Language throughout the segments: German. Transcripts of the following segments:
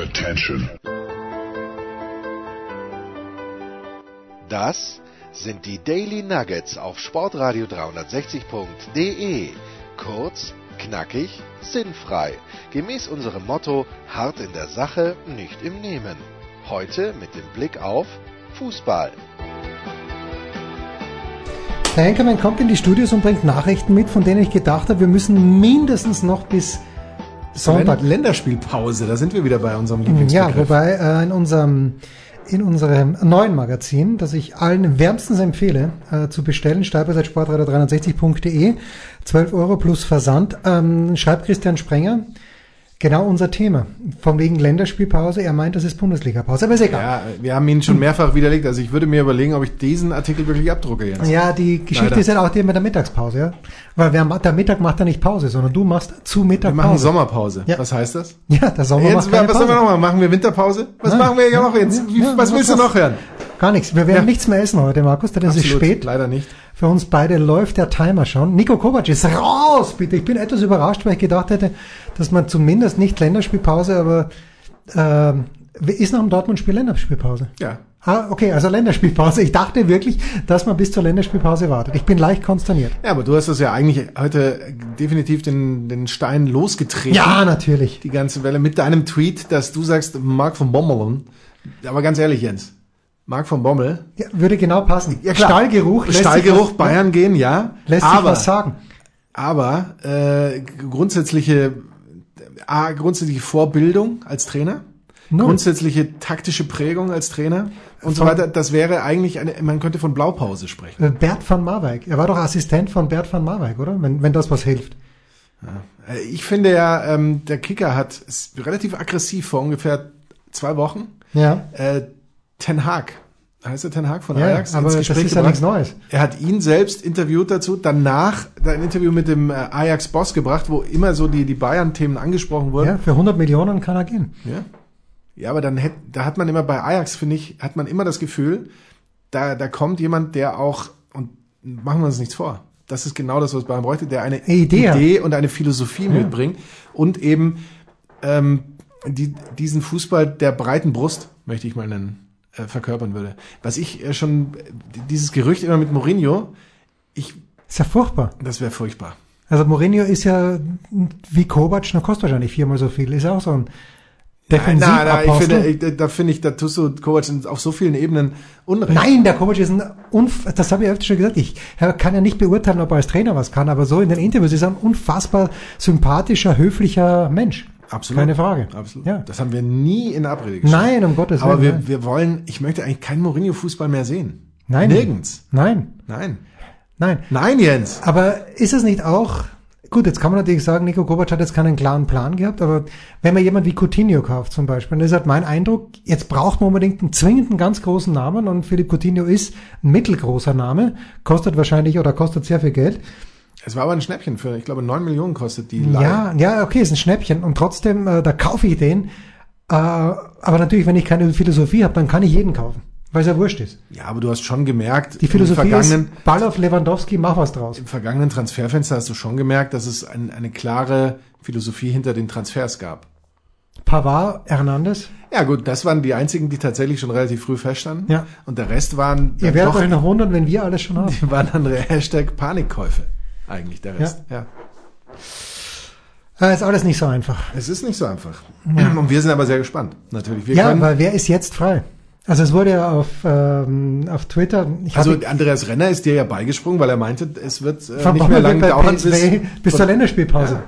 Attention. Das sind die Daily Nuggets auf Sportradio 360.de. Kurz, knackig, sinnfrei. Gemäß unserem Motto: hart in der Sache, nicht im Nehmen. Heute mit dem Blick auf Fußball. Herr Henkermann kommt in die Studios und bringt Nachrichten mit, von denen ich gedacht habe, wir müssen mindestens noch bis Sonntag. Länderspielpause, da sind wir wieder bei unserem Lieblingsbegriff. Ja, wobei äh, in unserem in unserem neuen Magazin, das ich allen wärmstens empfehle äh, zu bestellen, steilberseit-sportradar360.de, 12 Euro plus Versand, ähm, schreibt Christian Sprenger, Genau unser Thema. Von wegen Länderspielpause. Er meint, das ist Bundesliga-Pause. Aber ist egal. Ja, wir haben ihn schon mehrfach widerlegt. Also ich würde mir überlegen, ob ich diesen Artikel wirklich abdrucke jetzt. Ja, die Geschichte Leider. ist ja auch die mit der Mittagspause, ja. Weil wer, der Mittag macht ja nicht Pause, sondern du machst zu Mittag Wir machen Pause. Sommerpause. Ja. Was heißt das? Ja, der Sommer Jetzt, macht keine was sollen wir Pause. noch machen? Machen wir Winterpause? Was Nein. machen wir ja noch jetzt? Ja, was willst du was- noch hören? Gar nichts. Wir werden Ja. nichts mehr essen heute, Markus, denn es ist spät. Leider nicht. Für uns beide läuft der Timer schon. Nico Kovac ist raus, bitte. Ich bin etwas überrascht, weil ich gedacht hätte, dass man zumindest nicht Länderspielpause, aber ähm, ist nach dem Dortmund-Spiel Länderspielpause? Ja. Ah, okay, also Länderspielpause. Ich dachte wirklich, dass man bis zur Länderspielpause wartet. Ich bin leicht konsterniert. Ja, aber du hast das ja eigentlich heute definitiv den, den Stein losgetreten. Ja, natürlich. Die ganze Welle mit deinem Tweet, dass du sagst, Marc von Bommelen. Aber ganz ehrlich, Jens. Marc von Bommel. Ja, würde genau passen. Ja, klar. Stallgeruch. lässt sich Stallgeruch, was- Bayern gehen, ja. Lässt sich aber, was sagen. aber äh, grundsätzliche, A, grundsätzliche Vorbildung als Trainer, Null. grundsätzliche taktische Prägung als Trainer und so Von- weiter. Das wäre eigentlich eine, man könnte von Blaupause sprechen. Äh, Bert van Marwijk. Er war doch Assistent von Bert van Marwijk, oder? Wenn, wenn das was hilft. Äh, Ich finde ja, ähm, der Kicker hat relativ aggressiv vor ungefähr zwei Wochen Ja. äh, Ten Hag, heißt er Ten Hag von Ja, Ajax, aber ins das ist ja nichts Neues. Er hat ihn selbst interviewt dazu, danach ein Interview mit dem äh, Ajax-Boss gebracht, wo immer so die, die Bayern-Themen angesprochen wurden. Ja, für 100 Millionen kann er gehen. Ja, ja aber dann hätt, da hat man immer bei Ajax, finde ich, hat man immer das Gefühl, da, da kommt jemand, der auch, und machen wir uns nichts vor, das ist genau das, was Bayern bräuchte, der eine Idee hat. und eine Philosophie mitbringt und eben ähm, die, diesen Fußball der breiten Brust, möchte ich mal nennen, äh, verkörpern würde. Was ich äh, schon, dieses Gerücht immer mit Mourinho, ich, Ist ja furchtbar. das wäre furchtbar. Also Mourinho ist ja wie Kovac, nur kostet wahrscheinlich viermal so viel. Ist ja auch so ein Nein, nein, nein, ich finde, ich, da finde ich, da tust du Kovac auf so vielen Ebenen Unrecht. Nein, der Kovac ist ein, Unf das habe ich öfter schon gesagt, ich kann ja nicht beurteilen, ob er als Trainer was kann, aber so in den Interviews ist er ein unfassbar sympathischer, höflicher Mensch. Absolut. Keine Frage. Absolut. Ja. Das haben wir nie in Abrede gestellt. Nein, um Gottes Aber Willen. wir, nein. wir wollen, ich möchte eigentlich keinen Mourinho-Fußball mehr sehen. nein. Nirgends. Nein, Nein. nein. Nein, Jens. Aber ist es nicht auch, gut, jetzt kann man natürlich sagen, Nico Kovac hat jetzt keinen klaren Plan gehabt, aber wenn man jemand wie Coutinho kauft zum Beispiel, dann ist halt mein Eindruck, jetzt braucht man unbedingt einen zwingenden ganz großen Namen und Philipp Coutinho ist ein mittelgroßer Name, kostet wahrscheinlich oder kostet sehr viel Geld. Es war aber ein Schnäppchen für, ich glaube, neun Millionen kostet die Leihe. Ja, ja, okay, ist ein Schnäppchen und trotzdem, äh, da kaufe ich den. Äh, aber natürlich, wenn ich keine Philosophie habe, dann kann ich jeden kaufen, weil es ja wurscht ist. Ja, aber du hast schon gemerkt, Die Philosophie im vergangenen, ist, Ball auf Lewandowski, mach was draus. im vergangenen Transferfenster hast du schon gemerkt, dass es ein, eine klare Philosophie hinter den Transfers gab. Pavard, Hernandez, Ja gut, das waren die einzigen, die tatsächlich schon relativ früh feststanden. Ja. Und der Rest waren ihr werdet doch, euch noch wundern, wenn wir alles schon haben. waren dann Hashtag Panikkäufe. Eigentlich der Rest. ja. Äh, ist alles nicht so einfach. Es ist nicht so einfach. Und wir sind aber sehr gespannt, natürlich. Wir Ja, können, weil wer ist jetzt frei? Also es wurde ja auf, ähm, auf Twitter, ich also Andreas Renner ist dir ja beigesprungen, weil er meinte, es wird äh, von nicht mehr lange bei dauern, bis, bis zur Länderspielpause. Ja.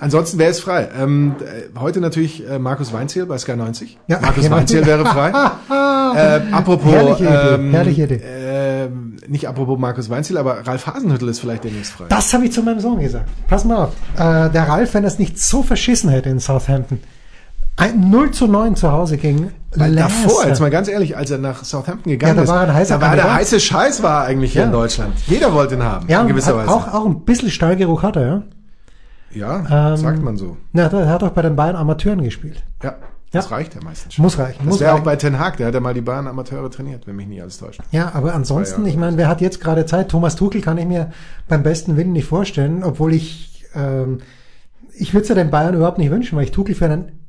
Ansonsten wäre es frei. Ähm, äh, heute natürlich äh, Markus Weinziel bei Sky 90. Ja, Markus genau. Weinziel wäre frei. äh, apropos, Herrliche Idee, ähm, herrliche Idee. ähm, nicht apropos Markus Weinziel, aber Ralf Hasenhüttel ist vielleicht demnächst frei. Das habe ich zu meinem Sohn gesagt. Pass mal auf. Äh, der Ralf, wenn er es nicht so verschissen hätte in Southampton, ein 0 zu 9 zu Hause gegen Weil davor, jetzt mal ganz ehrlich, als er nach Southampton gegangen Ja, da ist, war ein heißer da war der heiße Scheiß war eigentlich hier Ja. in Deutschland. Jeder wollte ihn haben, ja, in gewisser hat Weise. auch, auch ein bisschen Stallgeruch hat er, ja. Ja, Ähm, sagt man so. Na, er hat auch bei den Bayern Amateuren gespielt. Ja, das Ja. reicht ja meistens schon. Muss reichen. Das muss wäre auch bei Ten Hag, der hat ja mal die Bayern Amateure trainiert, wenn mich nicht alles täuscht. Ja, aber ansonsten, ich meine, wer hat jetzt gerade Zeit? Thomas Tuchel kann ich mir beim besten Willen nicht vorstellen, obwohl ich, ähm, ich würde es ja den Bayern überhaupt nicht wünschen, weil ich Tuchel für einen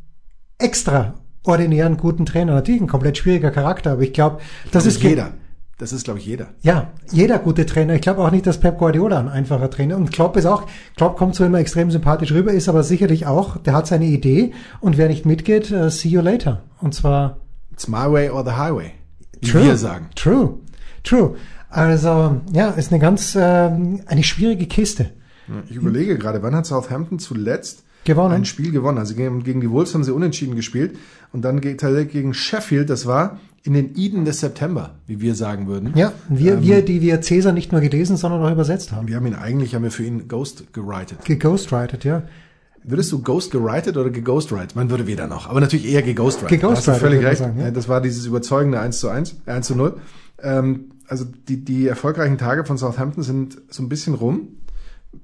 extraordinären guten Trainer. Natürlich ein komplett schwieriger Charakter, aber ich glaube, das Das ist ist jeder. Das ist, glaube ich, jeder. Ja, jeder gute Trainer. Ich glaube auch nicht, dass Pep Guardiola ein einfacher Trainer und Klopp ist auch, Klopp kommt zwar immer extrem sympathisch rüber, ist aber sicherlich auch, der hat seine Idee und wer nicht mitgeht, uh, see you later. Und zwar It's my way or the highway. Wie True. wir sagen. True. True. Also, ja, ist eine ganz, ähm, eine schwierige Kiste. Ich überlege gerade, wann hat Southampton zuletzt Gewonnen. ein Spiel gewonnen? Also gegen, gegen die Wolves haben sie unentschieden gespielt und dann tatsächlich gegen Sheffield, das war in den Iden des September, wie wir sagen würden. Ja, wir, Ähm, wir, die wir Cäsar nicht nur gelesen, sondern auch übersetzt haben. Wir haben ihn eigentlich, haben wir für ihn Ghost gerightet. Geghostwritet, ja. Würdest du Ghost gerightet oder geghostwritet? Man würde weder noch, aber natürlich eher geghostwritet. Geghostwritet, Da hast du völlig recht. sagen, ja. Ja, Das war dieses überzeugende 1 zu 1, äh, 1 zu 0. Ähm, also die, die erfolgreichen Tage von Southampton sind so ein bisschen rum.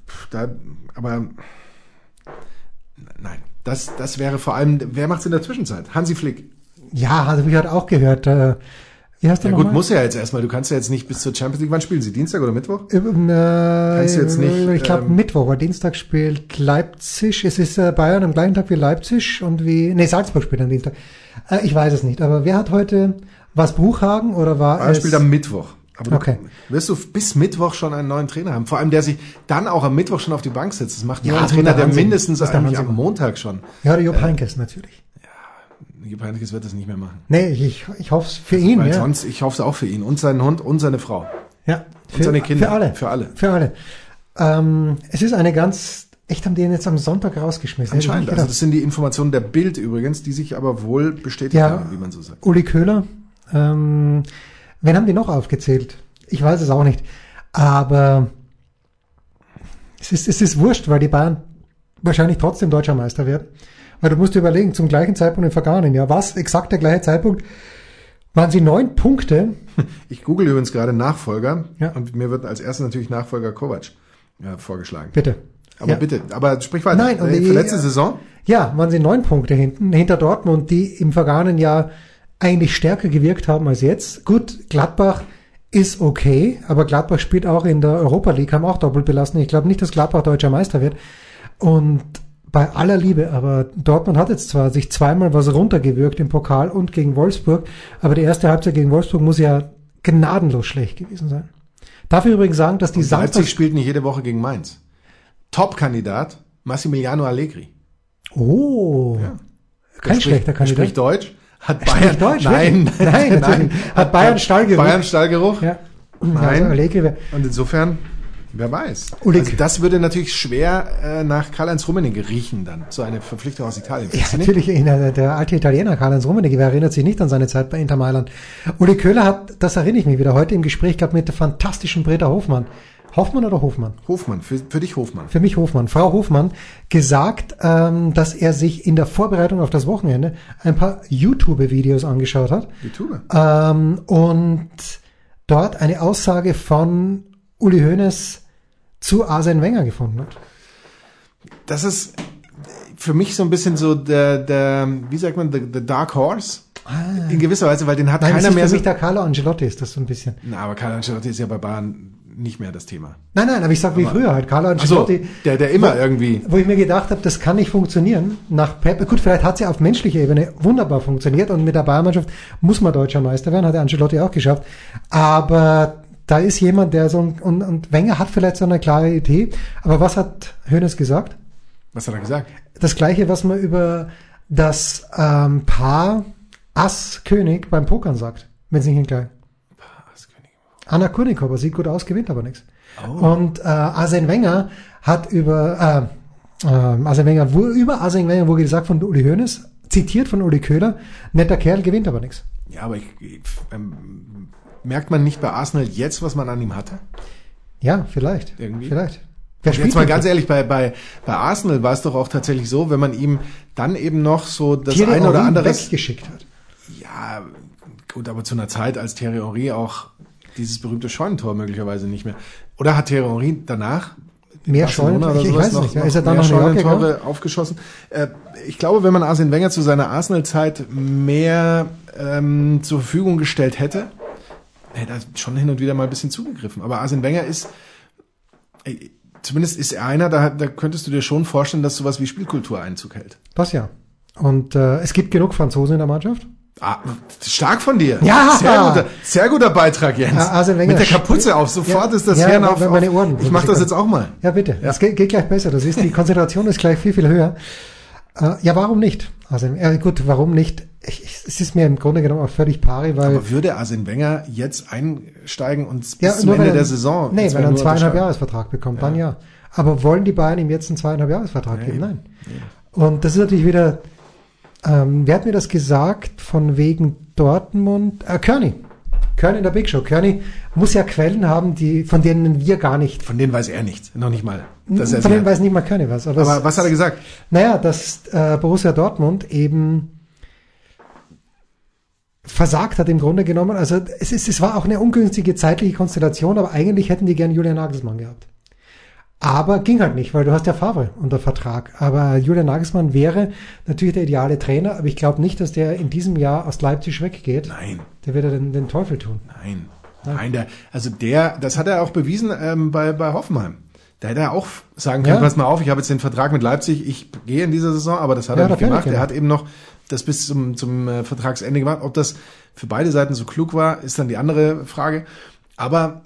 Pff, Da, aber nein, das, das wäre vor allem, wer macht's in der Zwischenzeit? Hansi Flick. Ja, also ich hatte auch gehört, äh, wie heißt der Ja gut, nochmal? muss er ja jetzt erstmal. Du kannst ja jetzt nicht bis zur Champions League. Wann spielen sie? Dienstag oder Mittwoch? Ähm, äh, Kannst du jetzt nicht, Ich glaube ähm, Mittwoch, weil Dienstag spielt Leipzig. Es ist äh, Bayern am gleichen Tag wie Leipzig und wie. Nee, Salzburg spielt am Dienstag. Äh, ich weiß es nicht. Aber wer hat heute was Buchhagen oder war Er es? spielt am Mittwoch. Aber du, Okay. wirst du bis Mittwoch schon einen neuen Trainer haben. Vor allem, der sich dann auch am Mittwoch schon auf die Bank setzt. Das macht Ja, nur ein Trainer, der Wahnsinn. mindestens Wahnsinn. am Montag schon. ja, der Jupp Heynckes natürlich. Jupp Heynckes wird das nicht mehr machen. Nee, ich, ich hoffe es für ihn. Weil ja. sonst, ich hoffe es auch für ihn und seinen Hund und seine Frau. ja, Und seine Kinder. Für alle. Für alle. Für alle. Ähm, es ist eine ganz. Echt haben die ihn jetzt am Sonntag rausgeschmissen. Anscheinend. nicht Also das sind die Informationen der Bild übrigens, die sich aber wohl bestätigt Ja. haben, wie man so sagt. Uli Köhler. Ähm, wen haben die noch aufgezählt? Ich weiß es auch nicht. Aber es ist, es ist wurscht, weil die Bayern wahrscheinlich trotzdem deutscher Meister werden. Weil du musst dir überlegen, zum gleichen Zeitpunkt im vergangenen Jahr, was exakt der gleiche Zeitpunkt, waren sie neun Punkte. Ich google übrigens gerade Nachfolger Ja. und mir wird als erstes natürlich Nachfolger Kovac ja, vorgeschlagen. Bitte. Aber ja. bitte, aber sprich weiter. Nein, und Äh, die- für letzte Saison? Ja, waren sie neun Punkte hinten, hinter Dortmund, die im vergangenen Jahr eigentlich stärker gewirkt haben als jetzt. Gut, Gladbach ist okay, aber Gladbach spielt auch in der Europa League, haben auch doppelt belassen. Ich glaube nicht, dass Gladbach deutscher Meister wird. Und bei aller Liebe, aber Dortmund hat jetzt zwar sich zweimal was runtergewirkt im Pokal und gegen Wolfsburg, aber die erste Halbzeit gegen Wolfsburg muss ja gnadenlos schlecht gewesen sein. Darf ich übrigens sagen, dass die Leipzig Samstag... spielt nicht jede Woche gegen Mainz. Top-Kandidat, Massimiliano Allegri. Oh, Der kein spricht- schlechter Kandidat. Spricht Deutsch, hat Er Bayern Deutsch, nein, wirklich? Nein, natürlich. Hat Bayern Stallgeruch. Bayern Stallgeruch. Ja. Nein. Also Und insofern, wer weiß. Also das würde natürlich schwer äh, nach Karl-Heinz Rummenigge riechen dann, so eine Verpflichtung aus Italien. Ja, natürlich, der, der alte Italiener Karl-Heinz Rummenigge, wer erinnert sich nicht an seine Zeit bei Inter Mailand. Uli Köhler hat, das erinnere ich mich wieder, heute im Gespräch gehabt mit der fantastischen Britta Hofmann. Hoffmann oder Hofmann? Hofmann, für, für dich Hofmann. Für mich Hofmann. Frau Hofmann gesagt, ähm, dass er sich in der Vorbereitung auf das Wochenende ein paar YouTube-Videos angeschaut hat. YouTube. Ähm, und dort eine Aussage von Uli Hoeneß zu Arsene Wenger gefunden hat. Das ist für mich so ein bisschen so der, der wie sagt man, the, the Dark Horse. In gewisser Weise, weil den hat Ah. Nein, das keiner ist mehr für so. mich der Carlo Ancelotti, ist das so ein bisschen. Na, aber Carlo Ancelotti ist ja bei Bayern nicht mehr das Thema. Nein, nein, aber ich sag wie früher halt. Carlo Ach so, Ancelotti, der, der immer irgendwie. wo ich mir gedacht habe, das kann nicht funktionieren. Nach Pep, gut, vielleicht hat sie auf menschlicher Ebene wunderbar funktioniert und mit der Bayernmannschaft muss man deutscher Meister werden, hat der Ancelotti auch geschafft. Aber da ist jemand, der so, ein- und, und Wenger hat vielleicht so eine klare Idee. Aber was hat Hoeneß gesagt? Was hat er gesagt? Das gleiche, was man über das ähm, Paar Ass-König beim Pokern sagt, wenn es nicht hinklein. Anna Kurnikova sieht gut aus, gewinnt aber nichts. Und äh, Arsene Wenger hat über äh, äh, Arsene Wenger, wo, über Arsene Wenger wurde gesagt von Uli Hoeneß, zitiert von Uli Köhler, netter Kerl, gewinnt aber nichts. Ja, aber ich, ich, ähm, merkt man nicht bei Arsenal jetzt, was man an ihm hatte? Ja, vielleicht. Irgendwie. Vielleicht. Wer Jetzt mal ganz ehrlich, bei, bei, bei Arsenal war es doch auch tatsächlich so, wenn man ihm dann eben noch so das Thierry eine oder andere. weggeschickt hat. Ja, gut, aber zu einer Zeit, als Thierry Henry auch dieses berühmte Scheunentor möglicherweise nicht mehr. Oder hat Thierry Henry danach Mehr Barcelona Scheunentor? oder Ich, weiß noch, nicht. Noch ist er dann noch? Scheunentore aufgeschossen? Äh, ich glaube, wenn man Arsene Wenger zu seiner Arsenal-Zeit mehr ähm, zur Verfügung gestellt hätte, hätte er schon hin und wieder mal ein bisschen zugegriffen. Aber Arsene Wenger ist, äh, zumindest ist er einer, da, da könntest du dir schon vorstellen, dass sowas wie Spielkultur Einzug hält. Das ja. Und äh, es gibt genug Franzosen in der Mannschaft. Ah, stark von dir. Ja. Sehr guter, sehr guter Beitrag, Jens. Ja, Arsene Wenger Mit der Kapuze auf. Sofort Ja, ist das ja, Hirn auf. meine Ohren. ich mache das jetzt auch mal. Ja, bitte. Es geht, geht gleich besser. Das ist, die Konzentration ist gleich viel, viel höher. Äh, ja, warum nicht? Also, ja, gut, warum nicht? Ich, ich, es ist mir im Grunde genommen auch völlig pari, weil, Aber würde Arsene Wenger jetzt einsteigen und bis ja, zum Ende er- der Saison? Nee, wenn er einen zweieinhalb? Jahresvertrag bekommt, dann ja. Aber wollen die Bayern ihm jetzt einen zweieinhalb Jahresvertrag Nee. geben? Nein. Und das ist natürlich wieder, ähm, wer hat mir das gesagt von wegen Dortmund? Äh, Kearney. Kearney in der Big Show. Kearney muss ja Quellen haben, die, von denen wir gar nicht, Von denen weiß er nichts. Noch nicht mal. dass er von denen weiß nicht mal Kearney was. Aber, Aber es, was hat er gesagt? naja, dass äh, Borussia Dortmund eben versagt hat im Grunde genommen. Also es, ist, es war auch eine ungünstige zeitliche Konstellation, aber eigentlich hätten die gern Julian Nagelsmann gehabt. Aber ging halt nicht, weil du hast ja Favre unter Vertrag. Aber Julian Nagelsmann wäre natürlich der ideale Trainer, aber ich glaube nicht, dass der in diesem Jahr aus Leipzig weggeht. Nein, Der wird ja den, den Teufel tun. nein. Nein, der, also der, das hat er auch bewiesen ähm, bei, bei Hoffenheim. Da hätte er auch sagen können, Ja. pass mal auf, ich habe jetzt den Vertrag mit Leipzig, ich gehe in dieser Saison, aber das hat Ja, er nicht gemacht. Er hat eben noch das bis zum, zum äh, Vertragsende gemacht. Ob das für beide Seiten so klug war, ist dann die andere Frage. Aber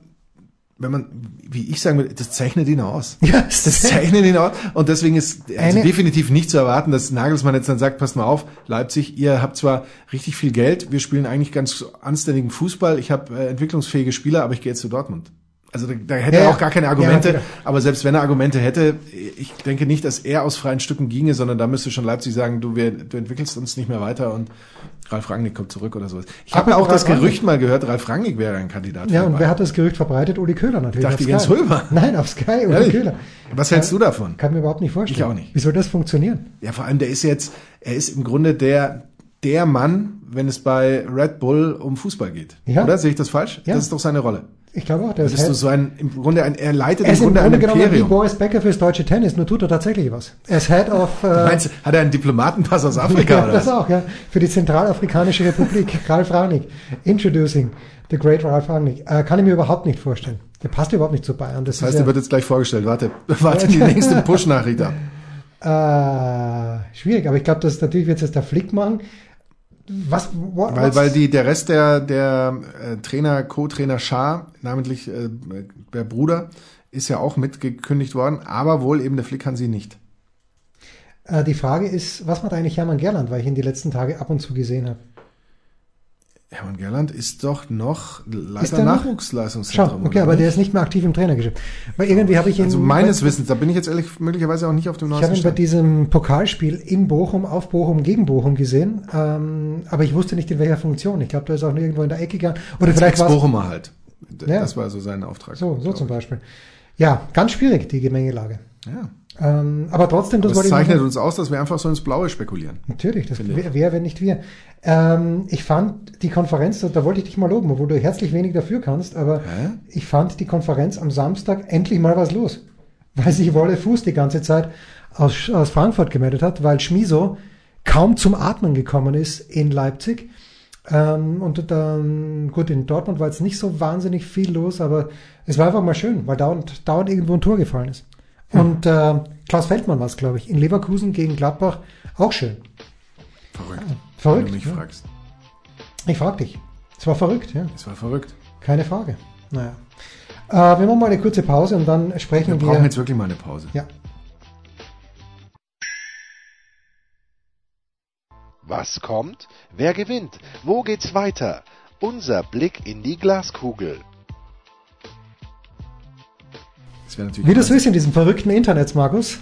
wenn man, wie ich sagen würde, das zeichnet ihn aus. Ja, Das zeichnet ihn aus. Und deswegen ist also definitiv nicht zu erwarten, dass Nagelsmann jetzt dann sagt, passt mal auf, Leipzig, ihr habt zwar richtig viel Geld, wir spielen eigentlich ganz anständigen Fußball, ich habe äh, entwicklungsfähige Spieler, aber ich gehe jetzt zu Dortmund. Also da, da hätte Ja, er auch gar keine Argumente, ja. aber selbst wenn er Argumente hätte, ich denke nicht, dass er aus freien Stücken ginge, sondern da müsste schon Leipzig sagen, du, wir, du entwickelst uns nicht mehr weiter und Ralf Rangnick kommt zurück oder sowas. Ich habe ja auch das Ralf Rangnick. Gerücht mal gehört, Ralf Rangnick wäre ein Kandidat. Ja, und Bayern. wer hat das Gerücht verbreitet? Uli Köhler natürlich. Dachte Jens. Römer. Nein, auf Sky, Uli Ehrlich? Köhler. Was hältst du davon? Kann mir überhaupt nicht vorstellen. Ich auch nicht. Wie soll das funktionieren? Ja, vor allem der ist jetzt, er ist im Grunde der, der Mann, wenn es bei Red Bull um Fußball geht. Ja. Oder sehe ich das falsch? Ja. Das ist doch seine Rolle. Ich glaube auch, der Bist du so ein, im Grunde ein, er leitet er ist im Grunde, ein genommen wie Imperium. Boris Becker fürs deutsche Tennis, nur tut er tatsächlich was. Er ist Head of äh, Meinst hat er einen Diplomatenpass aus Afrika ja, oder das auch, ja. Für die Zentralafrikanische Republik. Ralf Rangnick. Introducing the great Ralf Rangnick. Äh, kann ich mir überhaupt nicht vorstellen. Der passt überhaupt nicht zu Bayern. Das, Das heißt, ist er wird jetzt gleich vorgestellt. Warte, warte die nächste Push-Nachricht ab. ja, äh, schwierig, aber ich glaube, das natürlich wird jetzt der Flick machen. Was, what, Weil, weil die, der Rest der, der äh, Trainer, Co-Trainer Schar, namentlich äh, der Bruder, ist ja auch mitgekündigt worden, aber wohl eben der Flick Hansi nicht. äh, die Frage ist, was macht eigentlich Hermann Gerland, weil ich ihn die letzten Tage ab und zu gesehen habe. Hermann Gerland ist doch noch Leiter? Nachwuchsleistungszentrum. Schau, okay, aber nicht? der ist nicht mehr aktiv im Trainergeschäft. Weil irgendwie habe ich ihn. Also meines Wissens, da bin ich jetzt ehrlich möglicherweise auch nicht auf dem Ich habe neuesten ihn bei diesem Pokalspiel in Bochum, auf Bochum, gegen Bochum gesehen, ähm, aber ich wusste nicht in welcher Funktion. Ich glaube, der ist auch irgendwo in der Ecke gegangen. Oder vielleicht war Ex-Bochumer halt. D- Ja. Das war so sein Auftrag. so, so zum. Beispiel. Ja, ganz schwierig, die Gemengelage. Ja. Ähm, aber trotzdem, das Das wollte ich zeichnet uns aus, dass wir einfach so ins Blaue spekulieren. Natürlich, das wer, wenn nicht wir. Ähm, ich fand die Konferenz, da wollte ich dich mal loben, obwohl du herzlich wenig dafür kannst, aber Hä? ich fand die Konferenz am Samstag endlich mal was los. Weil sich Wolle Fuß die ganze Zeit aus, aus Frankfurt gemeldet hat, weil Schmiso kaum zum Atmen gekommen ist in Leipzig. Ähm, und dann, gut, in Dortmund war jetzt nicht so wahnsinnig viel los, aber es war einfach mal schön, weil dauernd, dauernd irgendwo ein Tor gefallen ist. Und äh, Klaus Feldmann war es, glaube ich, in Leverkusen gegen Gladbach auch schön. Verrückt. verrückt, Wenn du mich ja. fragst. Ich frag dich. Es war verrückt, ja. Es war verrückt. Keine Frage. Naja. Äh, wir machen mal eine kurze Pause und dann sprechen Wir wir. brauchen jetzt wirklich mal eine Pause. ja. Was kommt? Wer gewinnt? Wo geht's weiter? Unser Blick in die Glaskugel. Das wäre natürlich Wie du es willst in diesem verrückten Internet, Markus.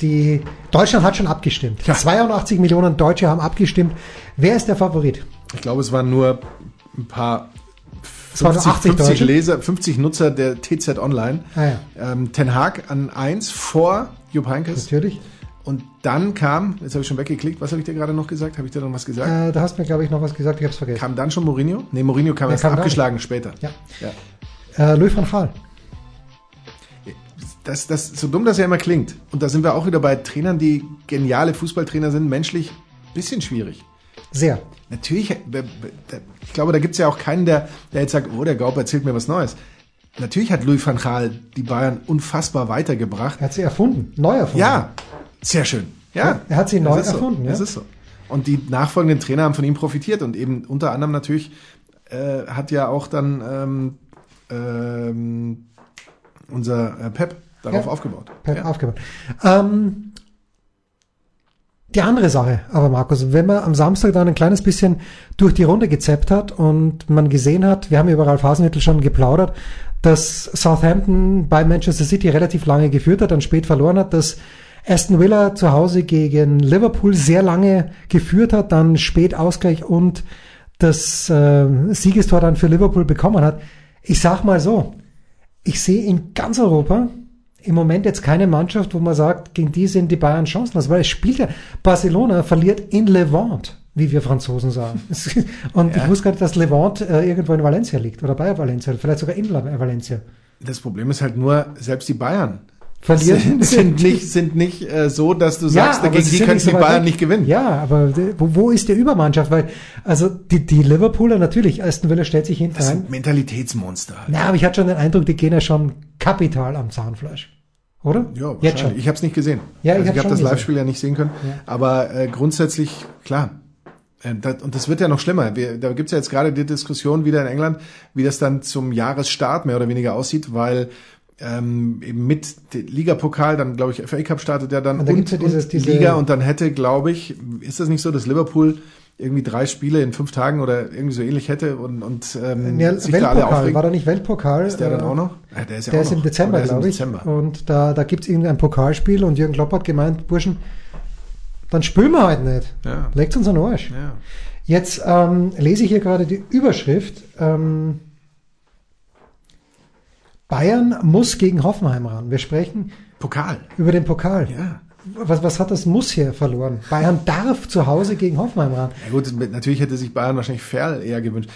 Die Deutschland hat schon abgestimmt. Ja. 82 Millionen Deutsche haben abgestimmt. Wer ist der Favorit? Ich glaube, es waren nur ein paar Es waren nur 50, 80 50 Deutsche. Leser, 50 Nutzer der TZ Online. Ah ja, Ähm, Ten Hag an 1 vor Jupp Heynckes. natürlich. Und dann kam, jetzt habe ich schon weggeklickt, was habe ich dir gerade noch gesagt? Habe ich dir noch was gesagt? Äh, da hast du mir, glaube ich, noch was gesagt, ich habe es vergessen. Kam dann schon Mourinho? Nee, Mourinho kam Der erst kam abgeschlagen später. Ja. Ja. Äh, Louis van Gaal. Das, das, so dumm das ja immer klingt. Und da sind wir auch wieder bei Trainern, die geniale Fußballtrainer sind, menschlich bisschen schwierig. Sehr. Natürlich, äh, ich glaube, da gibt's ja auch keinen, der, der jetzt sagt, oh, der Gaub erzählt mir was Neues. Natürlich hat Louis van Gaal die Bayern unfassbar weitergebracht. Er hat sie erfunden. Neu erfunden. Ja, sehr schön. Ja, Er hat sie neu ist so. erfunden, ja. Das ist so. Und die nachfolgenden Trainer haben von ihm profitiert und eben unter anderem natürlich äh, hat ja auch dann ähm, ähm, unser äh, Pep darauf Ja. aufgebaut. Ja. aufgebaut. Ähm, die andere Sache, aber Markus, wenn man am Samstag dann ein kleines bisschen durch die Runde gezappt hat und man gesehen hat, wir haben über Ralf Hasenhüttl schon geplaudert, dass Southampton bei Manchester City relativ lange geführt hat, dann spät verloren hat, dass Aston Villa zu Hause gegen Liverpool sehr lange geführt hat, dann spät Ausgleich und das äh, Siegestor dann für Liverpool bekommen hat. Ich sag mal so, ich sehe in ganz Europa im Moment jetzt keine Mannschaft, wo man sagt, gegen die sind die Bayern chancenlos, weil es spielt ja, Barcelona verliert in Levant, wie wir Franzosen sagen. Und Ja. ich wusste gar nicht, dass Levant äh, irgendwo in Valencia liegt oder bei Valencia, vielleicht sogar in Valencia. Das Problem ist halt nur, selbst die Bayern Verlieren sind, sind nicht, sind nicht äh, so, dass du sagst, aber gegen sie die können die Bayern weg. nicht gewinnen. Ja, aber de- wo, wo ist die Übermannschaft? Weil, also die, die Liverpooler natürlich, Aston Villa stellt sich hinten Das sind Mentalitätsmonster. Halt. Na, aber ich hatte schon den Eindruck, die gehen ja schon kapital am Zahnfleisch. Oder? Ja, Jetzt schon. Ich habe es nicht gesehen. Ja, ich also habe schon das. Live-Spiel ja nicht sehen können. Aber äh, grundsätzlich, klar. Äh, das, und das wird ja noch schlimmer. Wir, da gibt's ja jetzt gerade die Diskussion wieder in England, wie das dann zum Jahresstart mehr oder weniger aussieht, weil ähm, eben mit Ligapokal, dann glaube ich, FA Cup startet ja dann Und da gibt's ja dieses- und diese- Liga und dann hätte, glaube ich, ist das nicht so, dass Liverpool irgendwie drei Spiele in fünf Tagen oder irgendwie so ähnlich hätte und, und ähm, Ja, sich da alle aufregen? war da nicht Weltpokal? ist der dann Äh, auch noch? Ja, der ist ja Der auch ist noch. im Dezember, glaube ich. Dezember. Und da, da gibt's irgendein Pokalspiel und Jürgen Klopp hat gemeint, Burschen, dann spülen wir heute nicht. Ja. Legt uns an den Arsch. Ja. Jetzt ähm, lese ich hier gerade die Überschrift. Ähm, Bayern muss gegen Hoffenheim ran. Wir sprechen Pokal. über den Pokal. Ja. Was, was hat das Muss hier verloren? Bayern darf zu Hause gegen Hoffenheim ran. Ja gut, natürlich hätte sich Bayern wahrscheinlich Ferl eher gewünscht.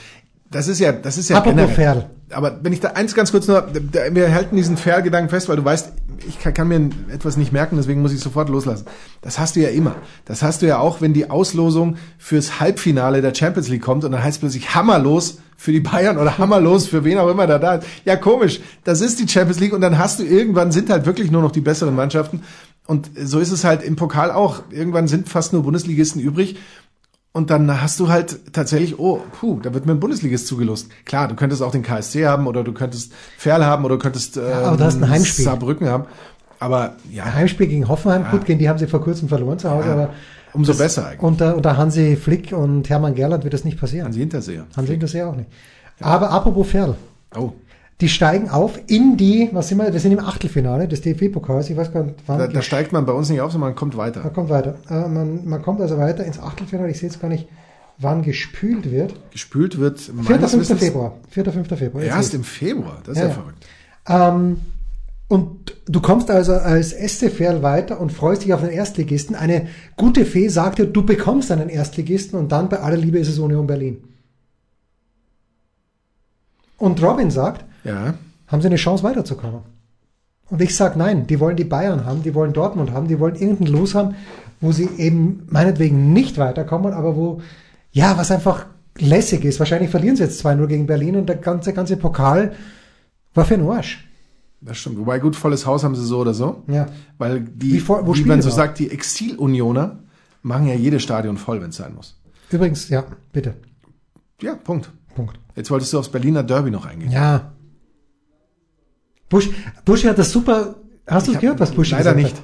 Das ist ja, das ist ja Apropos. Ferl. Aber wenn ich da eins ganz kurz nur, wir halten diesen Ferl-Gedanken fest, weil du weißt, ich kann, kann mir etwas nicht merken, deswegen muss ich sofort loslassen. Das hast du ja immer. Das hast du ja auch, wenn die Auslosung fürs Halbfinale der Champions League kommt und dann heißt plötzlich hammerlos für die Bayern oder hammerlos für wen auch immer da da ist. Ja, komisch. Das ist die Champions League und dann hast du irgendwann sind halt wirklich nur noch die besseren Mannschaften. Und so ist es halt im Pokal auch. Irgendwann sind fast nur Bundesligisten übrig. Und dann hast du halt tatsächlich, oh, puh, da wird mir ein Bundesligist zugelost. Klar, du könntest auch den KSC haben oder du könntest Ferl haben oder du könntest ähm, aber du hast ein Heimspiel. Saarbrücken haben. Aber ja, Ein Heimspiel gegen Hoffenheim, gut, gegen die haben sie vor kurzem verloren zu Hause, Ja, aber umso besser eigentlich. unter, unter Hansi Flick und Hermann Gerland wird das nicht passieren. Hansi Hinterseher. Hansi das ja auch nicht. Aber apropos Ferl. Oh, Die steigen auf in die, was sind wir, wir sind im Achtelfinale des DFB-Pokals, ich weiß gar nicht, wann. da, da steigt man bei uns nicht auf, sondern man kommt man weiter. kommt weiter. Äh, man, man kommt also weiter ins Achtelfinale, ich sehe jetzt gar nicht, wann gespült wird. Gespült wird 4. meines 5. Wissens Februar. 4. 5. Februar. Erst im Februar. Das ist Ja, ja, verrückt. Ähm, und du kommst also als SC Verl weiter und freust dich auf den Erstligisten. Eine gute Fee sagt dir, du bekommst einen Erstligisten und dann bei aller Liebe ist es Union Berlin. Und Robin sagt, Ja, haben sie eine Chance weiterzukommen. Und ich sage nein, die wollen die Bayern haben, die wollen Dortmund haben, die wollen irgendeinen Los haben, wo sie eben meinetwegen nicht weiterkommen, aber wo, ja, was einfach lässig ist. Wahrscheinlich verlieren sie jetzt 2-0 gegen Berlin und der ganze, ganze Pokal war für den Arsch. das stimmt. Wobei gut, volles Haus haben sie so oder so. Ja. Weil die, Wie wo wie man so noch? sagt, die Exil-Unioner machen ja jedes Stadion voll, wenn es sein muss. Übrigens, ja, bitte. Ja, Punkt. Punkt. Jetzt wolltest du aufs Berliner Derby noch eingehen. Ja. Bush, Buschi hat das super. Hast du gehört, was Buschi Leider gesagt nicht.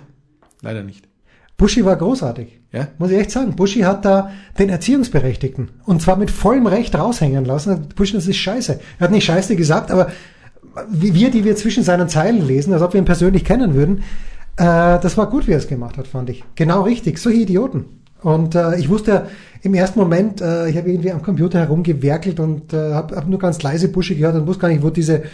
Leider nicht. hat? Buschi war großartig. Ja? Muss ich echt sagen. Buschi hat da den Erziehungsberechtigten und zwar mit vollem Recht raushängen lassen. Buschi, das ist scheiße. Er hat nicht scheiße gesagt, aber wir, die wir zwischen seinen Zeilen lesen, als ob wir ihn persönlich kennen würden, äh, das war gut, wie er es gemacht hat, fand ich. Genau richtig. Solche Idioten. Und äh, ich wusste im ersten Moment, äh, ich habe irgendwie am Computer herumgewerkelt und äh, habe hab nur ganz leise Busche gehört und wusste gar nicht, wo diese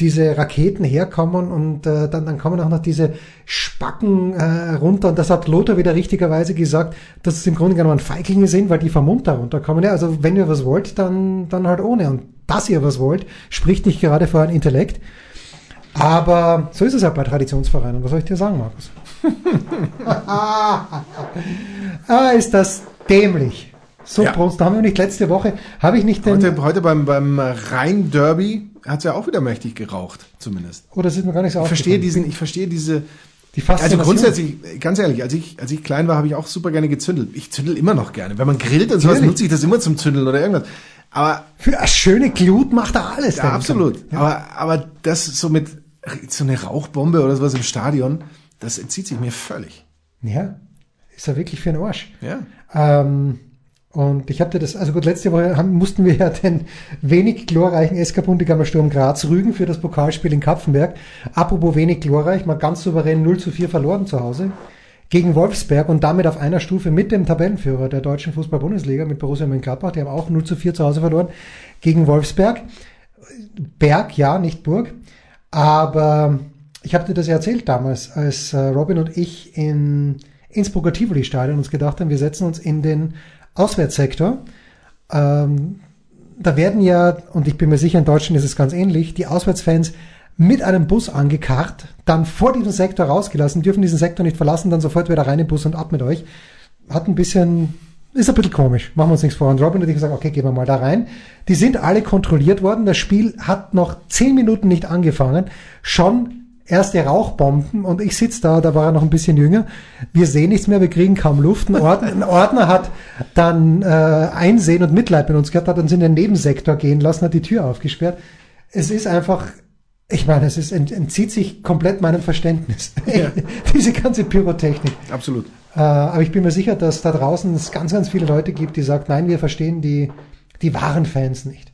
diese Raketen herkommen und äh, dann, dann kommen auch noch diese Spacken äh, runter und das hat Lothar wieder richtigerweise gesagt, dass es im Grunde genommen Feiglinge sind, weil die vom Mund da runterkommen. Ja, also wenn ihr was wollt, dann, dann halt ohne. Und dass ihr was wollt, spricht nicht gerade für euren Intellekt. Aber so ist es halt bei Traditionsvereinen. Was soll ich dir sagen, Markus? ah, ist das dämlich. So, Ja. Prost, da haben wir nicht letzte Woche, habe ich nicht den, Heute, heute beim, beim Rhein-Derby hat es ja auch wieder mächtig geraucht, zumindest. oder das ist mir gar nicht so Ich verstehe diesen, ich verstehe diese, Die Also grundsätzlich, ganz ehrlich, als ich, als ich klein war, habe ich auch super gerne gezündelt. Ich zündel immer noch gerne. Wenn man grillt und sowas, nutze ich das immer zum Zündeln oder irgendwas. Aber Für eine schöne Glut macht er alles. Ja, absolut. Ja. Aber, aber das so mit so eine Rauchbombe oder sowas im Stadion, das entzieht sich mir völlig. ja, ist ja wirklich für den Arsch. Ja. Ähm, und ich hatte das, also gut, letzte Woche haben, mussten wir ja den wenig glorreichen SK Bundegammer Sturm Graz rügen für das Pokalspiel in Kapfenberg. Apropos wenig glorreich, mal ganz souverän 0 zu 4 verloren zu Hause gegen Wolfsberg und damit auf einer Stufe mit dem Tabellenführer der deutschen Fußball-Bundesliga mit Borussia Mönchengladbach. Die haben auch 0 zu 4 zu Hause verloren gegen Wolfsberg. Berg, ja, nicht Burg. Aber ich habe dir das ja erzählt damals, als äh, Robin und ich in Innsbrucker Tivoli-Stadion uns gedacht haben, wir setzen uns in den Auswärtssektor. Ähm, da werden ja, und ich bin mir sicher, in Deutschland ist es ganz ähnlich, die Auswärtsfans mit einem Bus angekarrt, dann vor diesem Sektor rausgelassen, dürfen diesen Sektor nicht verlassen, dann sofort wieder rein in den Bus und ab mit euch. Hat ein bisschen, ist ein bisschen komisch, machen wir uns nichts vor. Und Robin ich gesagt, okay, gehen wir mal da rein. Die sind alle kontrolliert worden. Das Spiel hat noch zehn Minuten nicht angefangen. Schon erste Rauchbomben und ich sitze da, da war er noch ein bisschen jünger. Wir sehen nichts mehr, wir kriegen kaum Luft. Ein Ordner, ein Ordner hat dann äh, Einsehen und Mitleid mit uns gehabt, hat uns in den Nebensektor gehen lassen, hat die Tür aufgesperrt. Es ist einfach, ich meine, es ist, ent, entzieht sich komplett meinem Verständnis. Ja. Diese ganze Pyrotechnik. Absolut. Äh, aber ich bin mir sicher, dass da draußen es ganz, ganz viele Leute gibt, die sagen, nein, wir verstehen die, die wahren Fans nicht.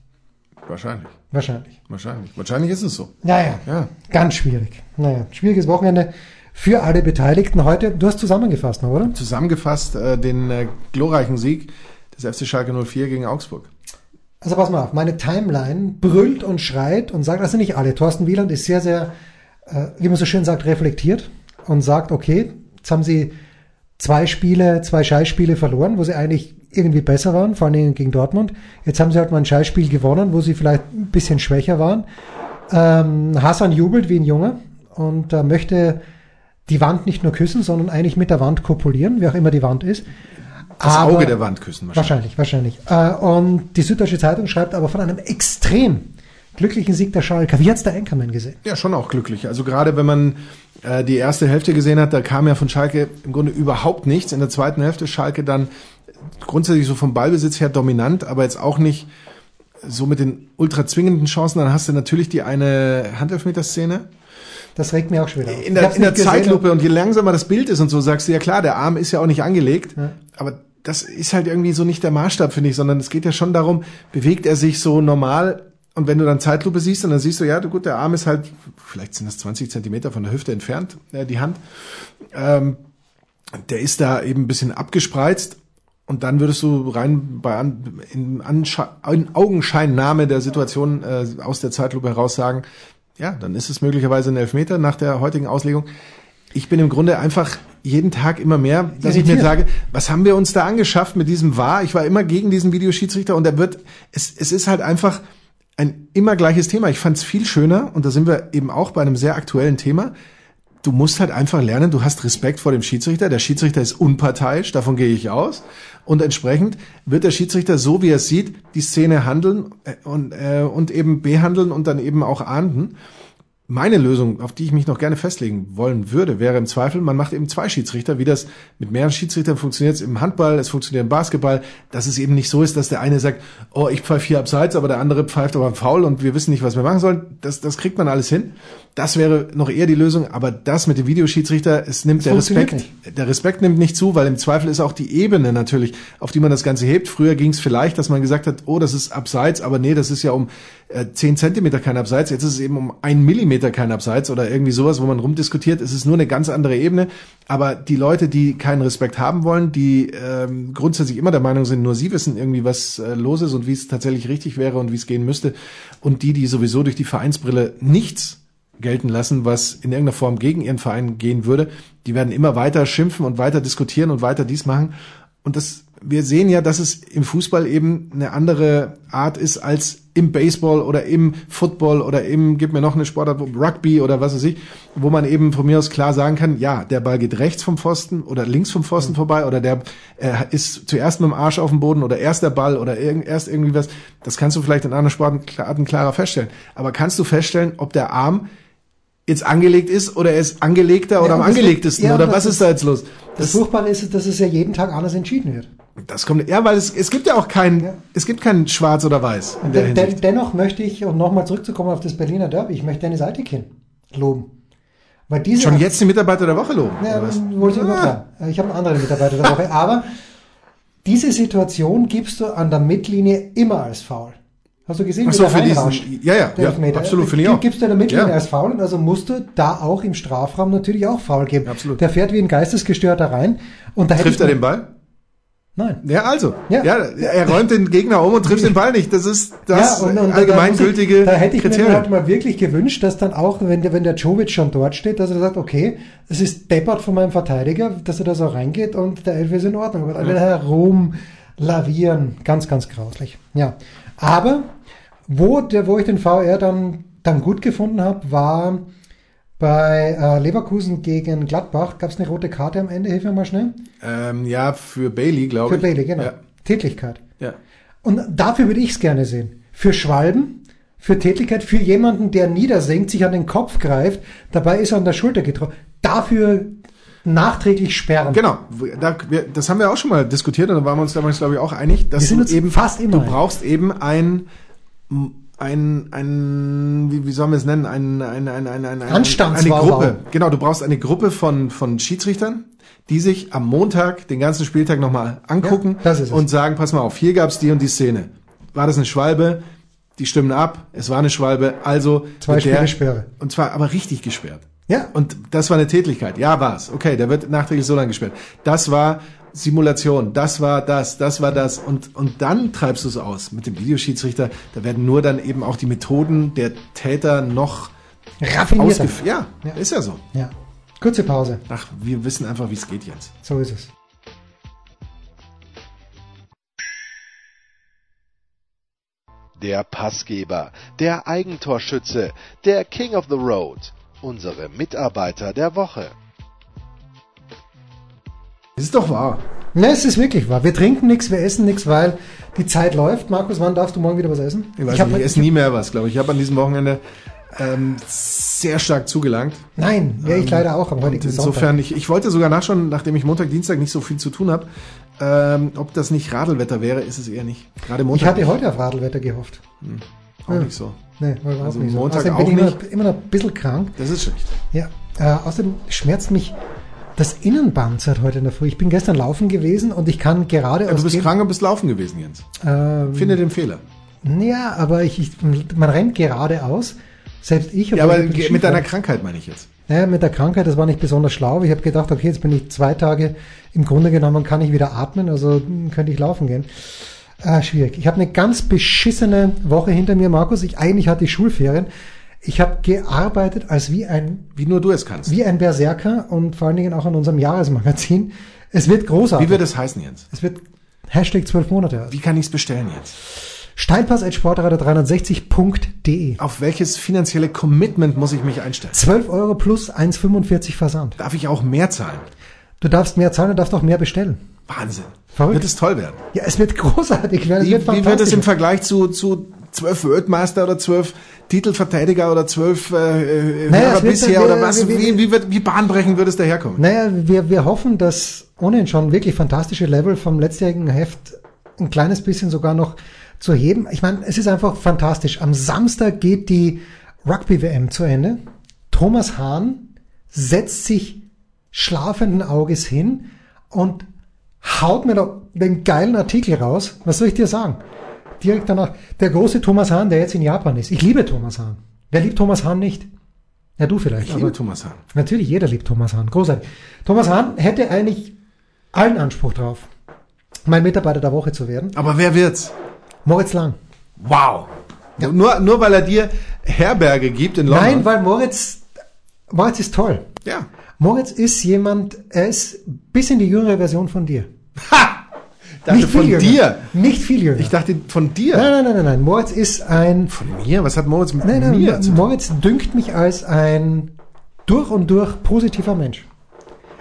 Wahrscheinlich. Wahrscheinlich. Wahrscheinlich. Wahrscheinlich ist es so. Naja, Ja. ganz schwierig. Naja, schwieriges Wochenende für alle Beteiligten heute. Du hast zusammengefasst noch, oder? Zusammengefasst äh, den äh, glorreichen Sieg des FC Schalke 04 gegen Augsburg. Also pass mal auf, meine Timeline brüllt und schreit und sagt, das sind nicht alle. Thorsten Wieland ist sehr, sehr, äh, wie man so schön sagt, reflektiert und sagt, okay, jetzt haben sie zwei Spiele, zwei Scheißspiele verloren, wo sie eigentlich irgendwie besser waren, vor allen Dingen gegen Dortmund. Jetzt haben sie halt mal ein Scheißspiel gewonnen, wo sie vielleicht ein bisschen schwächer waren. Ähm, Hassan jubelt wie ein Junge und äh, möchte die Wand nicht nur küssen, sondern eigentlich mit der Wand kopulieren, wie auch immer die Wand ist. Das Aber- Auge der Wand küssen wahrscheinlich. Wahrscheinlich, wahrscheinlich. Äh, und die Süddeutsche Zeitung schreibt aber von einem extrem glücklichen Sieg der Schalker. Wie hat's der Anchorman gesehen? Ja, schon auch glücklich. Also gerade wenn man äh, die erste Hälfte gesehen hat, da kam ja von Schalke im Grunde überhaupt nichts. In der zweiten Hälfte Schalke dann grundsätzlich so vom Ballbesitz her dominant, aber jetzt auch nicht so mit den ultra zwingenden Chancen. Dann hast du natürlich die eine Handelfmeterszene. Das regt mir auch schon wieder auf. In der, in der gesehen, Zeitlupe und je langsamer das Bild ist und so, sagst du ja klar, der Arm ist ja auch nicht angelegt, Ja. aber das ist halt irgendwie so nicht der Maßstab, finde ich, sondern es geht ja schon darum, bewegt er sich so normal und wenn du dann Zeitlupe siehst und dann siehst du, ja, gut, der Arm ist halt, vielleicht sind das 20 Zentimeter von der Hüfte entfernt, äh, die Hand, ähm, der ist da eben ein bisschen abgespreizt und dann würdest du rein bei an, in, in Augenscheinnahme der Situation äh, aus der Zeitlupe heraus sagen, ja, dann ist es möglicherweise ein Elfmeter nach der heutigen Auslegung. Ich bin im Grunde einfach jeden Tag immer mehr, dass ich mir Irritiert. sage, was haben wir uns da angeschafft mit diesem War? Ich war immer gegen diesen Videoschiedsrichter und er wird, es, es ist halt einfach ein immer gleiches Thema. Ich fand es viel schöner und da sind wir eben auch bei einem sehr aktuellen Thema. Du musst halt einfach lernen, du hast Respekt vor dem Schiedsrichter. Der Schiedsrichter ist unparteiisch, davon gehe ich aus. Und entsprechend wird der Schiedsrichter, so wie er sieht, die Szene handeln äh, und, äh, und eben behandeln und dann eben auch ahnden. Meine Lösung, auf die ich mich noch gerne festlegen wollen würde, wäre im Zweifel, man macht eben zwei Schiedsrichter, wie das mit mehreren Schiedsrichtern funktioniert es im Handball, es funktioniert im Basketball, dass es eben nicht so ist, dass der eine sagt, oh, ich pfeife hier abseits, aber der andere pfeift aber faul und wir wissen nicht, was wir machen sollen. Das, das kriegt man alles hin. Das wäre noch eher die Lösung, aber das mit dem Videoschiedsrichter, es nimmt der funktioniert Respekt, der Respekt nimmt nicht zu, weil im Zweifel ist auch die Ebene natürlich, auf die man das Ganze hebt. Früher ging es vielleicht, dass man gesagt hat, oh, das ist abseits, aber nee, das ist ja um äh, 10 Zentimeter kein Abseits, jetzt ist es eben um ein Millimeter kein Abseits oder irgendwie sowas, wo man rumdiskutiert. Es ist nur eine ganz andere Ebene. Aber die Leute, die keinen Respekt haben wollen, die ähm, grundsätzlich immer der Meinung sind, nur sie wissen irgendwie, was äh, los ist und wie es tatsächlich richtig wäre und wie es gehen müsste. Und die, die sowieso durch die Vereinsbrille nichts gelten lassen, was in irgendeiner Form gegen ihren Verein gehen würde, die werden immer weiter schimpfen und weiter diskutieren und weiter dies machen. Und das, wir sehen ja, dass es im Fußball eben eine andere Art ist als im Baseball oder im Football oder im, gib mir noch eine Sportart, Rugby oder was weiß ich, wo man eben von mir aus klar sagen kann, ja, der Ball geht rechts vom Pfosten oder links vom Pfosten vorbei oder der äh, ist zuerst mit dem Arsch auf dem Boden oder erst der Ball oder irgend, erst irgendwie was. Das kannst du vielleicht in anderen Sportarten klarer feststellen. Aber kannst du feststellen, ob der Arm jetzt angelegt ist oder er ist angelegter oder Ja, am und das- angelegtesten ja, oder das was ist ist- da jetzt los? Das Furchtbare ist, dass es ja jeden Tag anders entschieden wird. Das kommt, ja, weil es, es gibt ja auch kein, Ja. es gibt kein Schwarz oder Weiß in der Den, den, dennoch möchte ich, um nochmal zurückzukommen auf das Berliner Derby, ich möchte Dennis Eitekin loben. Weil diese Schon jetzt die Mitarbeiter der Woche loben. Ja, wollte ich immer Ah. Ich habe einen anderen Mitarbeiter der Woche. Aber diese Situation gibst du an der Mittellinie immer als Faul. Hast du gesehen, Ach wie so, der für diesen, ja, ja, ja absolut, finde ich auch. Gibst du in der Mittellinie Ja. als Foul und also musst du da auch im Strafraum natürlich auch Foul geben. Absolut. Der fährt wie ein Geistesgestörter rein und da Trifft er den Ball? Nein. Ja, also. Ja. Ja. er räumt den Gegner um und trifft den Ball nicht. Das ist das ja, und, und allgemeingültige da, da hätte ich mir Kriterium. halt mal wirklich gewünscht, dass dann auch, wenn der, wenn der Jovic schon dort steht, dass er sagt, okay, es ist deppert von meinem Verteidiger, dass er da so reingeht und der Elf ist in Ordnung. Aber alle herum lavieren, ganz, ganz grauslich. Ja, aber wo, der, wo ich den VR dann, dann gut gefunden habe, war bei äh, Leverkusen gegen Gladbach. Gab es eine rote Karte am Ende? Hilf mir mal schnell. Ähm, ja, für Bailey, glaube Für ich. Bailey, genau. Ja. Tätlichkeit. ja. Und dafür würde ich es gerne sehen. Für Schwalben, für Tätigkeit, für jemanden, der niedersinkt, sich an den Kopf greift, dabei ist er an der Schulter getroffen. Dafür nachträglich sperren. Genau, da, wir, das haben wir auch schon mal diskutiert und da waren wir uns damals, glaube ich, auch einig, dass Wir sind du uns eben fast immer du brauchst eben ein ein, ein wie, wie sollen wir es nennen, ein, ein, ein, ein, ein, ein eine Gruppe. Genau, du brauchst eine Gruppe von, von Schiedsrichtern, die sich am Montag den ganzen Spieltag nochmal angucken Ja, und sagen, pass mal auf, hier gab's die und die Szene. War das eine Schwalbe? Die stimmen ab, es war eine Schwalbe, also Zwei Spiele Sperre. Und zwar aber richtig gesperrt. Ja. Und das war eine Tätigkeit. Ja, war's. Okay, der wird nachträglich so lange gesperrt. Das war Simulation. Das war das. Das war das. Und, und dann treibst du es aus. Mit dem Videoschiedsrichter, da werden nur dann eben auch die Methoden der Täter noch Raffinierter. ausgeführt. Ja, Ja. ist ja so. Ja. Kurze Pause. Ach, wir wissen einfach, wie es geht jetzt. So ist es. Der Passgeber, der Eigentorschütze, der King of the Road, unsere Mitarbeiter der Woche. Das ist doch wahr. Ne, es ist wirklich wahr. Wir trinken nichts, wir essen nichts, weil die Zeit läuft. Markus, wann darfst du morgen wieder was essen? Ich weiß hab nicht, ich esse nie mehr was, glaube ich. Ich habe an diesem Wochenende ähm, sehr stark zugelangt. Nein, ja, ich leider auch am heutigen insofern, ich, ich wollte sogar nachschauen, nachdem ich Montag, Dienstag nicht so viel zu tun habe, ähm, ob das nicht Radelwetter wäre, ist es eher nicht. Gerade Ich Montag hatte heute auf Radlwetter gehofft. auch nicht so. Nee, war Also nicht so. Montag Außerdem auch bin ich nicht. Immer, immer noch ein bisschen krank. Das ist schlecht. Ja. Äh, außerdem schmerzt mich das Innenband seit heute in der Früh. Ich bin gestern laufen gewesen und ich kann gerade Ja, du bist krank und bist laufen gewesen, Jens. Ähm, Finde den Fehler. ja, aber ich, ich, man rennt geradeaus. Selbst ich. Ja, aber ich mit deiner Krankheit meine ich jetzt. Naja, mit der Krankheit, das war nicht besonders schlau. Ich habe gedacht, okay, jetzt bin ich zwei Tage im Grunde genommen, kann ich wieder atmen, also könnte ich laufen gehen. Ah, schwierig. Ich habe eine ganz beschissene Woche hinter mir, Markus. Ich eigentlich hatte ich Schulferien. Ich habe gearbeitet als wie ein Wie nur du es kannst. wie ein Berserker und vor allen Dingen auch an unserem Jahresmagazin. Es wird großartig. Wie wird es heißen, Jens? es wird Hashtag zwölf Monate. Wie kann ich es bestellen, Jens? Steilpass.sportradio360.de Auf welches finanzielle Commitment muss ich mich einstellen? 12 Euro plus 1,45 Versand. Darf ich auch mehr zahlen? Du darfst mehr zahlen und darfst auch mehr bestellen. Wahnsinn. Verrückt. Wird es toll werden? Ja, es wird großartig werden. Es Wie, wird wie wird es im Vergleich zu, zu zwölf Weltmeister oder zwölf Titelverteidiger oder zwölf äh, äh, Naja, Hörer bisher wir- oder was? wir- Wie, wie, wird, wie bahnbrechend wird es daherkommen? Naja, wir, wir hoffen, dass ohnehin schon wirklich fantastische Level vom letztjährigen Heft ein kleines bisschen sogar noch zu heben. Ich meine, es ist einfach fantastisch. Am Samstag geht die Rugby-WM zu Ende. Thomas Hahn setzt sich schlafenden Auges hin und haut mir doch den geilen Artikel raus. Was soll ich dir sagen? Direkt danach. Der große Thomas Hahn, der jetzt in Japan ist. Ich liebe Thomas Hahn. Wer liebt Thomas Hahn nicht? Ja, du vielleicht. Ich liebe Thomas Hahn. Natürlich, jeder liebt Thomas Hahn. Großartig. Thomas Hahn hätte eigentlich allen Anspruch drauf, mein Mitarbeiter der Woche zu werden. Aber wer wird's? Moritz Lang. Wow. Nur, nur weil er dir Herberge gibt in London. Nein, weil Moritz, Moritz ist toll. ja. Moritz ist jemand, er ist bis in die jüngere Version von dir. Ha! Dachte Nicht viel von jünger. dir. Nicht viel jünger. Ich dachte von dir. nein, nein, nein, nein, nein. Moritz ist ein, Von mir? Was hat Moritz mit nein, mir nein, zu tun? Moritz dünkt mich als ein durch und durch positiver Mensch.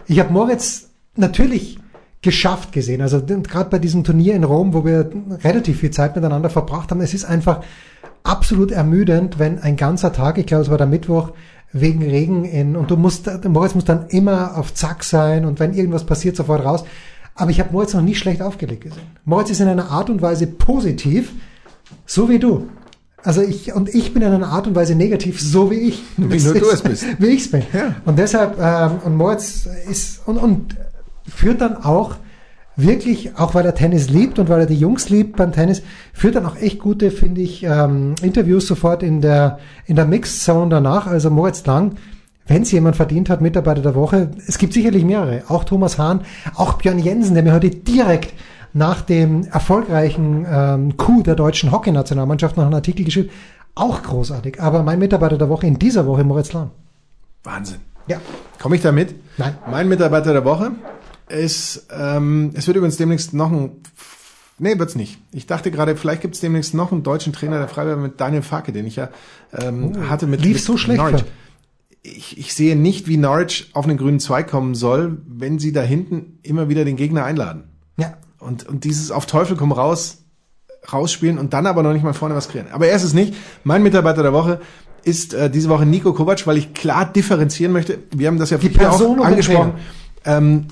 Ich habe Moritz natürlich geschafft gesehen. Also gerade bei diesem Turnier in Rom, wo wir relativ viel Zeit miteinander verbracht haben, es ist einfach absolut ermüdend, wenn ein ganzer Tag, ich glaube es war der Mittwoch, wegen Regen in, und du musst, Moritz muss dann immer auf Zack sein und wenn irgendwas passiert, sofort raus. Aber ich habe Moritz noch nie schlecht aufgelegt gesehen. Moritz ist in einer Art und Weise positiv, so wie du. Also ich und ich bin in einer Art und Weise negativ, so wie ich. Wie nur du es bist. Wie ich es bin. Ja. Und deshalb, ähm, und Moritz ist und, und führt dann auch wirklich, auch weil er Tennis liebt und weil er die Jungs liebt beim Tennis, führt dann auch echt gute, finde ich, ähm, Interviews sofort in der in der Mixed Zone danach. Also Moritz Lang, wenn es jemand verdient hat, Mitarbeiter der Woche, es gibt sicherlich mehrere. Auch Thomas Hahn, auch Björn Jensen, der mir heute direkt nach dem erfolgreichen ähm, Coup der deutschen Hockeynationalmannschaft noch einen Artikel geschrieben. Auch großartig. Aber mein Mitarbeiter der Woche in dieser Woche, Moritz Lang. Wahnsinn. Ja. Komme ich da mit? Nein. Mein Mitarbeiter der Woche ist, ähm, es wird übrigens demnächst noch ein, nee, wird's nicht. Ich dachte gerade, vielleicht gibt's demnächst noch einen deutschen Trainer der Freiburg mit Daniel Farke, den ich ja ähm, hatte mit, lief mit so schlecht Norwich. Ich, ich sehe nicht, wie Norwich auf einen grünen Zweig kommen soll, wenn sie da hinten immer wieder den Gegner einladen. Ja. Und, und dieses auf Teufel komm raus, rausspielen und dann aber noch nicht mal vorne was kreieren. Aber er ist es nicht. Mein Mitarbeiter der Woche ist äh, diese Woche Nico Kovac, weil ich klar differenzieren möchte. Wir haben das ja Die Person auch angesprochen. Ähm,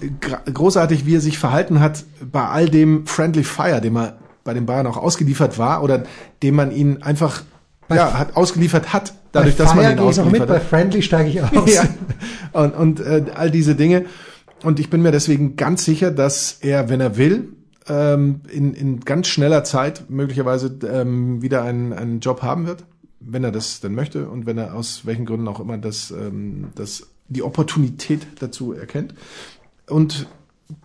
großartig, wie er sich verhalten hat bei all dem Friendly Fire, dem er bei den Bayern auch ausgeliefert war oder dem man ihn einfach ja, hat ausgeliefert hat, dadurch, dass man gehe ich noch mit, bei. Friendly steige ich aus. Ja. Und, und äh, all diese Dinge. Und ich bin mir deswegen ganz sicher, dass er, wenn er will, ähm, in, in ganz schneller Zeit möglicherweise ähm, wieder einen, einen Job haben wird, wenn er das denn möchte und wenn er aus welchen Gründen auch immer das, ähm, das die Opportunität dazu erkennt. Und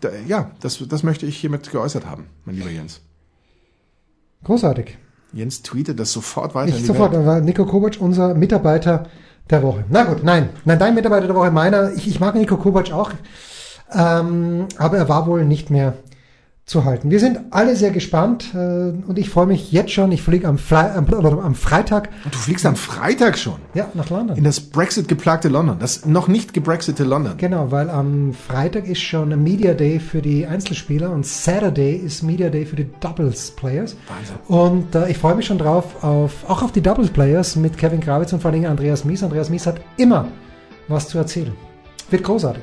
da, ja, das, das möchte ich hiermit geäußert haben, mein lieber Jens. Großartig. Jens tweetet das sofort weiter. Nicht sofort, aber Nico Kovac, unser Mitarbeiter der Woche. Na gut, nein, nein, dein Mitarbeiter der Woche, meiner. Ich, ich mag Nico Kovac auch, ähm, aber er war wohl nicht mehr zu halten. Wir sind alle sehr gespannt äh, und ich freue mich jetzt schon. Ich fliege am, am, am Freitag Und du fliegst am Freitag schon ja, nach London. in das Brexit-geplagte London, das noch nicht gebrexite London. Genau, weil am Freitag ist schon Media Day für die Einzelspieler und Saturday ist Media Day für die Doubles Players. Wahnsinn. Und äh, ich freue mich schon drauf, auf, auch auf die Doubles Players mit Kevin Krawitz und vor allem Andreas Mies. Andreas Mies hat immer was zu erzählen. Wird großartig.